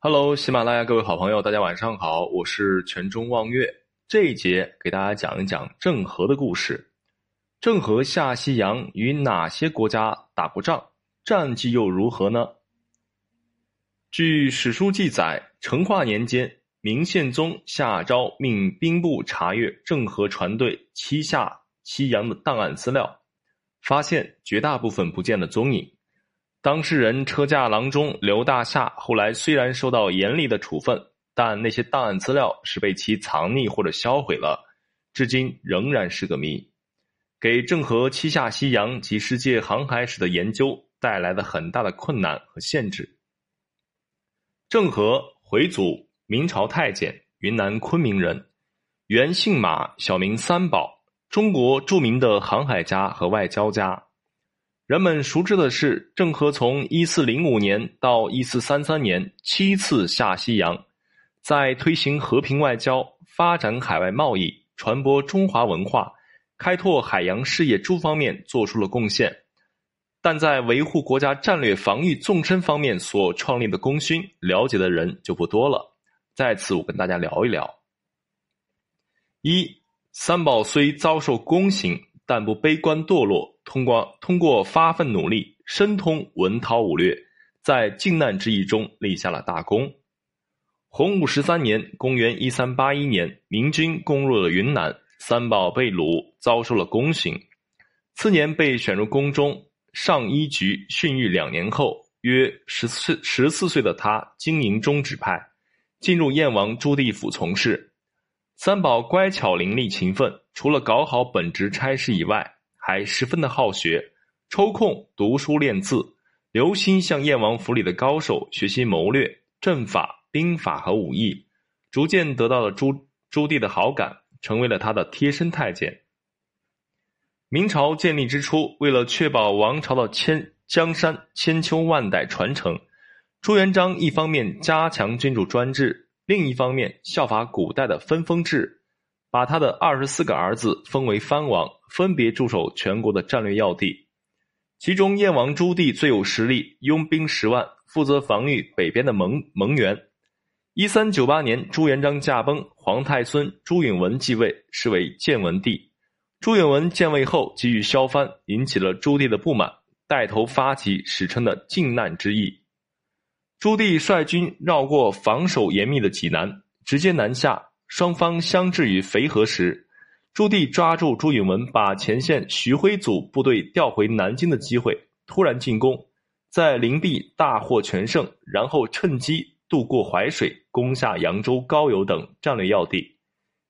Hello，喜马拉雅各位好朋友，大家晚上好，我是全中望月。这一节给大家讲一讲郑和的故事。郑和下西洋与哪些国家打过仗？战绩又如何呢？据史书记载，成化年间，明宪宗下诏命兵部查阅郑和船队七下西洋的档案资料，发现绝大部分不见了踪影。当事人车驾郎中刘大夏后来虽然受到严厉的处分，但那些档案资料是被其藏匿或者销毁了，至今仍然是个谜。给郑和七下西洋及世界航海史的研究带来了很大的困难和限制。郑和，回族，明朝太监，云南昆明人，原姓马，小名三宝，中国著名的航海家和外交家。人们熟知的是，郑和从一四零五年到一四三三年七次下西洋，在推行和平外交、发展海外贸易、传播中华文化。开拓海洋事业诸方面做出了贡献，但在维护国家战略防御纵深方面所创立的功勋，了解的人就不多了。在此，我跟大家聊一聊：一三宝虽遭受宫刑，但不悲观堕落，通过通过发奋努力，深通文韬武略，在靖难之役中立下了大功。洪武十三年（公元一三八一年），明军攻入了云南。三宝被掳，遭受了宫刑。次年被选入宫中上一局训育两年后，约十四十四岁的他经营中指派，进入燕王朱棣府从事。三宝乖巧伶俐勤奋，除了搞好本职差事以外，还十分的好学，抽空读书练字，留心向燕王府里的高手学习谋略、阵法、兵法和武艺，逐渐得到了朱朱棣的好感。成为了他的贴身太监。明朝建立之初，为了确保王朝的千江山千秋万代传承，朱元璋一方面加强君主专制，另一方面效法古代的分封制，把他的二十四个儿子封为藩王，分别驻守全国的战略要地。其中，燕王朱棣最有实力，拥兵十万，负责防御北边的蒙蒙元。一三九八年，朱元璋驾崩，皇太孙朱允文继位，是为建文帝。朱允文建位后，给予削藩，引起了朱棣的不满，带头发起史称的靖难之役。朱棣率军绕过防守严密的济南，直接南下。双方相至于淝河时，朱棣抓住朱允文把前线徐辉祖部队调回南京的机会，突然进攻，在灵璧大获全胜，然后趁机。渡过淮水，攻下扬州、高邮等战略要地，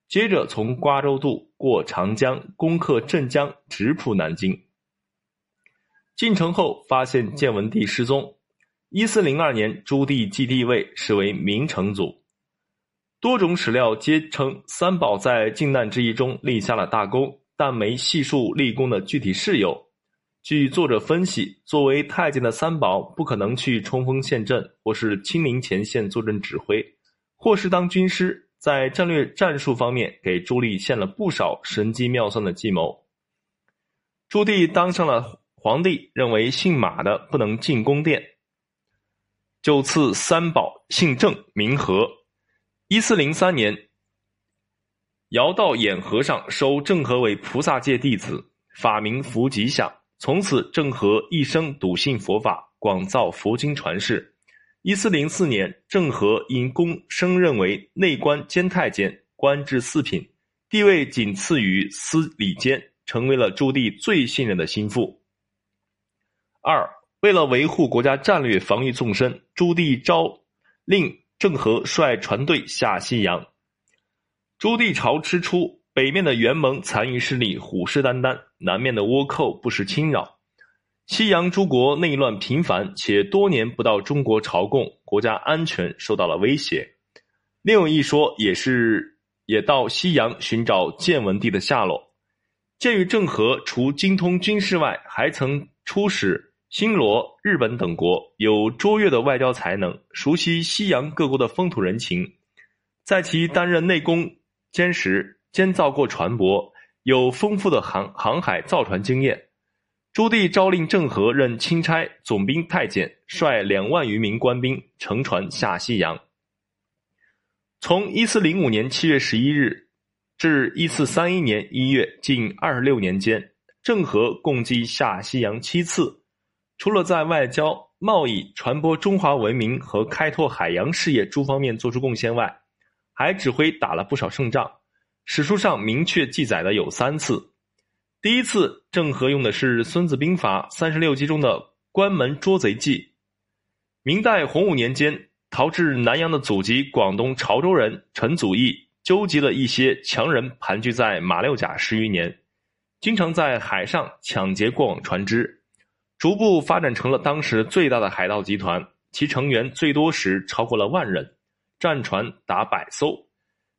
接着从瓜州渡过长江，攻克镇江，直扑南京。进城后发现建文帝失踪。一四零二年，朱棣继帝位，是为明成祖。多种史料皆称三宝在靖难之役中立下了大功，但没细数立功的具体事由。据作者分析，作为太监的三宝不可能去冲锋陷阵，或是亲临前线坐镇指挥，或是当军师，在战略战术方面给朱棣献了不少神机妙算的计谋。朱棣当上了皇帝，认为姓马的不能进宫殿，就赐三宝姓郑名和。一四零三年，姚道衍和尚收郑和为菩萨界弟子，法名福吉祥。从此，郑和一生笃信佛法，广造佛经传世。一四零四年，郑和因功升任为内官监太监，官至四品，地位仅次于司礼监，成为了朱棣最信任的心腹。二，为了维护国家战略防御纵深，朱棣诏令郑和率船队下西洋。朱棣朝之初。北面的元蒙残余势力虎视眈眈，南面的倭寇不时侵扰，西洋诸国内乱频繁，且多年不到中国朝贡，国家安全受到了威胁。另有一说，也是也到西洋寻找建文帝的下落。鉴于郑和除精通军事外，还曾出使新罗、日本等国，有卓越的外交才能，熟悉西洋各国的风土人情，在其担任内宫监时。监造过船舶，有丰富的航航海造船经验。朱棣诏令郑和任钦差、总兵太监，率两万余名官兵乘船下西洋。从一四零五年七月十一日至一四三一年一月，近二十六年间，郑和共计下西洋七次。除了在外交、贸易、传播中华文明和开拓海洋事业诸方面做出贡献外，还指挥打了不少胜仗。史书上明确记载的有三次。第一次，郑和用的是《孙子兵法》三十六计中的关门捉贼计。明代洪武年间，逃至南洋的祖籍广东潮州人陈祖义，纠集了一些强人，盘踞在马六甲十余年，经常在海上抢劫过往船只。逐步发展成了当时最大的海盗集团，其成员最多时超过了万人，战船达百艘。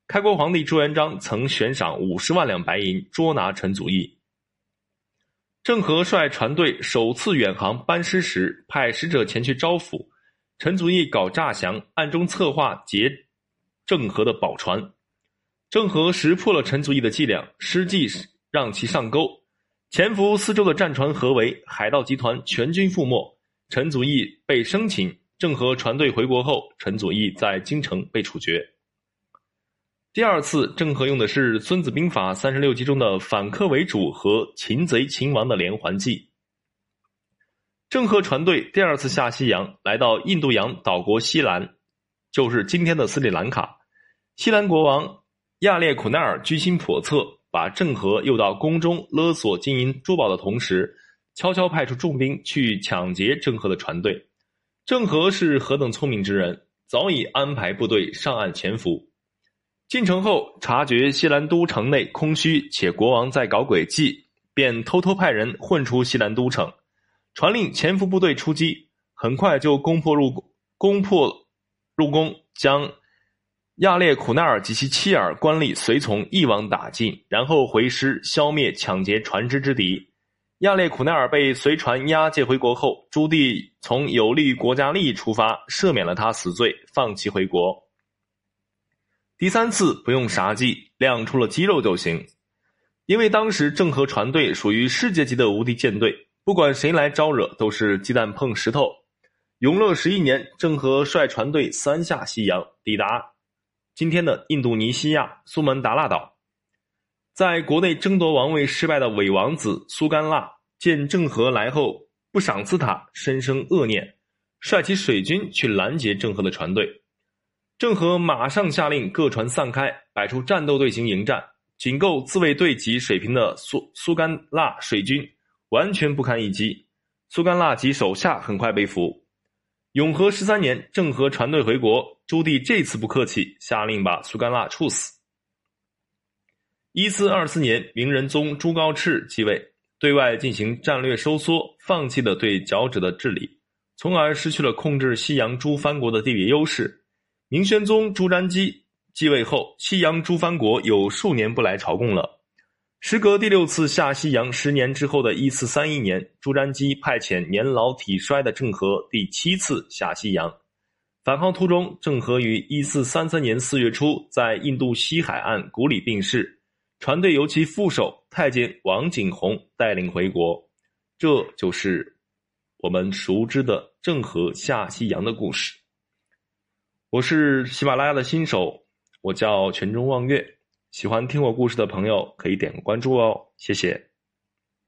开国皇帝朱元璋曾悬赏五十万两白银捉拿陈祖义。郑和率船队首次远航班师时，派使者前去招抚，陈祖义搞诈降，暗中策划劫郑和的宝船。郑和识破了陈祖义的伎俩，施计让其上钩。潜伏四周的战船合围，海盗集团全军覆没。陈祖义被生擒。郑和船队回国后，陈祖义在京城被处决。第二次，郑和用的是《孙子兵法》三十六计中的反客为主和擒贼擒王的连环计。郑和船队第二次下西洋，来到印度洋岛国西兰，就是今天的斯里兰卡。西兰国王亚列苦奈尔居心叵测。把郑和诱到宫中勒索金银珠宝的同时，悄悄派出重兵去抢劫郑和的船队。郑和是何等聪明之人，早已安排部队上岸潜伏。进城后，察觉西兰都城内空虚，且国王在搞诡计，便偷偷派人混出西兰都城，传令潜伏部队出击，很快就攻破入攻破入宫，将。亚列苦奈尔及其妻儿、官吏、随从一网打尽，然后回师消灭抢劫船只之敌。亚列苦奈尔被随船押解回国后，朱棣从有利于国家利益出发，赦免了他死罪，放其回国。第三次不用啥计，亮出了肌肉就行，因为当时郑和船队属于世界级的无敌舰队，不管谁来招惹，都是鸡蛋碰石头。永乐十一年，郑和率船队三下西洋，抵达。今天的印度尼西亚苏门答腊岛，在国内争夺王位失败的伪王子苏甘腊见郑和来后不赏赐他，深生恶念，率起水军去拦截郑和的船队。郑和马上下令各船散开，摆出战斗队形迎战，仅够自卫队级水平的苏苏甘腊水军完全不堪一击。苏甘腊及手下很快被俘。永和十三年，郑和船队回国。朱棣这次不客气，下令把苏甘腊处死。一四二四年，明仁宗朱高炽继位，对外进行战略收缩，放弃了对脚趾的治理，从而失去了控制西洋诸藩国的地理优势。明宣宗朱瞻基继位后，西洋诸藩国有数年不来朝贡了。时隔第六次下西洋十年之后的一四三一年，朱瞻基派遣年老体衰的郑和第七次下西洋。返航途中，郑和于一四三三年四月初在印度西海岸古里病逝，船队由其副手太监王景洪带领回国。这就是我们熟知的郑和下西洋的故事。我是喜马拉雅的新手，我叫泉中望月。喜欢听我故事的朋友可以点个关注哦，谢谢。